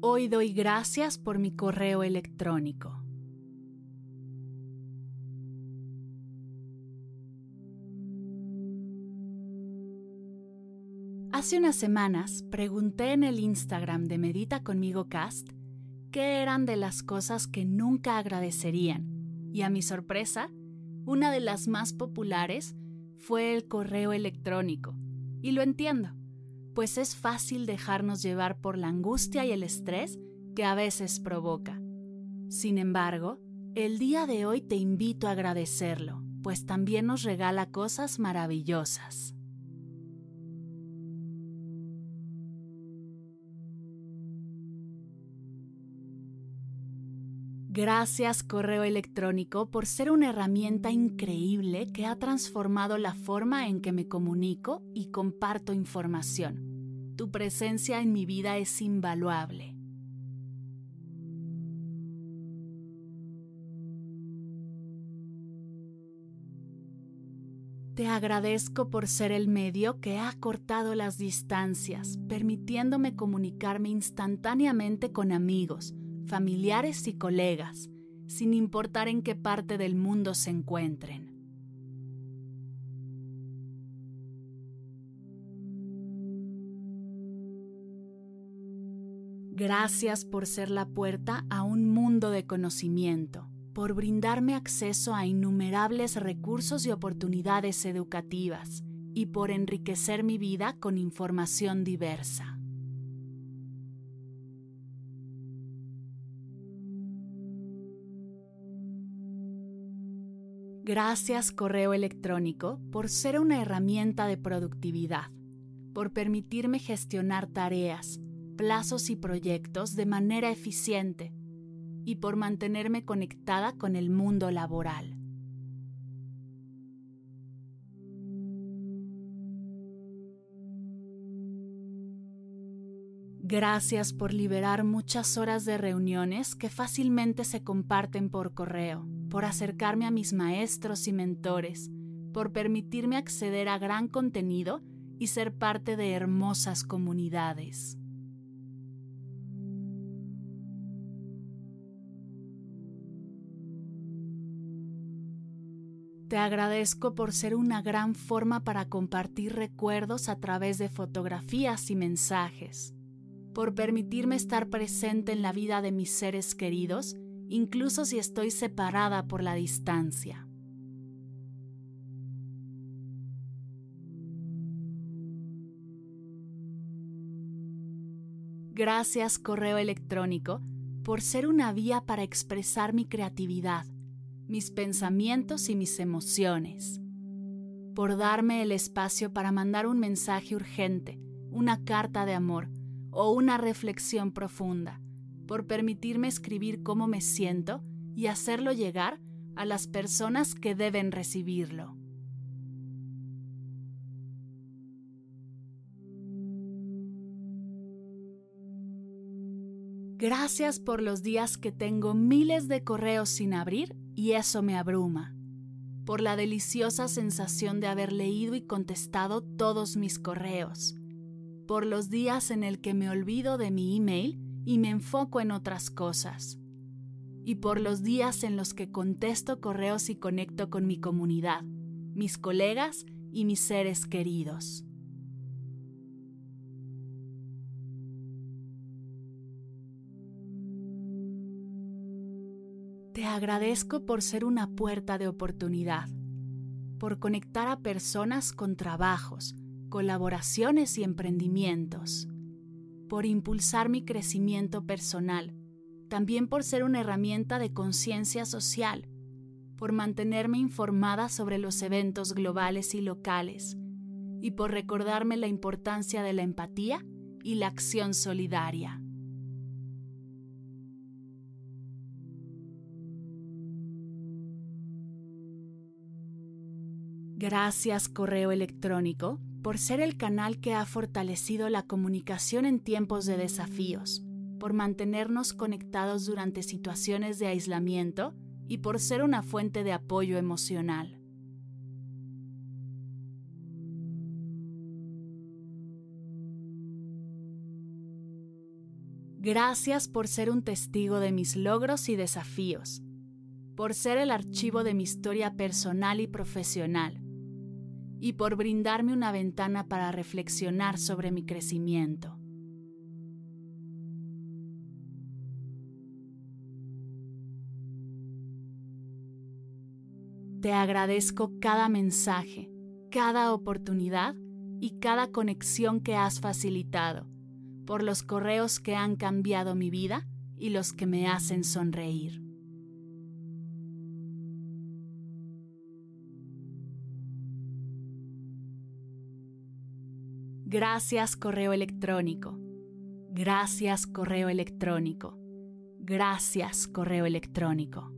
Hoy doy gracias por mi correo electrónico. Hace unas semanas pregunté en el Instagram de Medita conmigo Cast qué eran de las cosas que nunca agradecerían y a mi sorpresa, una de las más populares fue el correo electrónico. Y lo entiendo pues es fácil dejarnos llevar por la angustia y el estrés que a veces provoca. Sin embargo, el día de hoy te invito a agradecerlo, pues también nos regala cosas maravillosas. Gracias correo electrónico por ser una herramienta increíble que ha transformado la forma en que me comunico y comparto información. Tu presencia en mi vida es invaluable. Te agradezco por ser el medio que ha cortado las distancias, permitiéndome comunicarme instantáneamente con amigos, familiares y colegas, sin importar en qué parte del mundo se encuentren. Gracias por ser la puerta a un mundo de conocimiento, por brindarme acceso a innumerables recursos y oportunidades educativas y por enriquecer mi vida con información diversa. Gracias correo electrónico por ser una herramienta de productividad, por permitirme gestionar tareas, plazos y proyectos de manera eficiente y por mantenerme conectada con el mundo laboral. Gracias por liberar muchas horas de reuniones que fácilmente se comparten por correo, por acercarme a mis maestros y mentores, por permitirme acceder a gran contenido y ser parte de hermosas comunidades. Te agradezco por ser una gran forma para compartir recuerdos a través de fotografías y mensajes, por permitirme estar presente en la vida de mis seres queridos, incluso si estoy separada por la distancia. Gracias correo electrónico por ser una vía para expresar mi creatividad mis pensamientos y mis emociones, por darme el espacio para mandar un mensaje urgente, una carta de amor o una reflexión profunda, por permitirme escribir cómo me siento y hacerlo llegar a las personas que deben recibirlo. Gracias por los días que tengo miles de correos sin abrir y eso me abruma, por la deliciosa sensación de haber leído y contestado todos mis correos, por los días en el que me olvido de mi email y me enfoco en otras cosas, y por los días en los que contesto correos y conecto con mi comunidad, mis colegas y mis seres queridos. Te agradezco por ser una puerta de oportunidad, por conectar a personas con trabajos, colaboraciones y emprendimientos, por impulsar mi crecimiento personal, también por ser una herramienta de conciencia social, por mantenerme informada sobre los eventos globales y locales y por recordarme la importancia de la empatía y la acción solidaria. Gracias correo electrónico por ser el canal que ha fortalecido la comunicación en tiempos de desafíos, por mantenernos conectados durante situaciones de aislamiento y por ser una fuente de apoyo emocional. Gracias por ser un testigo de mis logros y desafíos, por ser el archivo de mi historia personal y profesional, y por brindarme una ventana para reflexionar sobre mi crecimiento. Te agradezco cada mensaje, cada oportunidad y cada conexión que has facilitado, por los correos que han cambiado mi vida y los que me hacen sonreír. Gracias correo electrónico. Gracias correo electrónico. Gracias correo electrónico.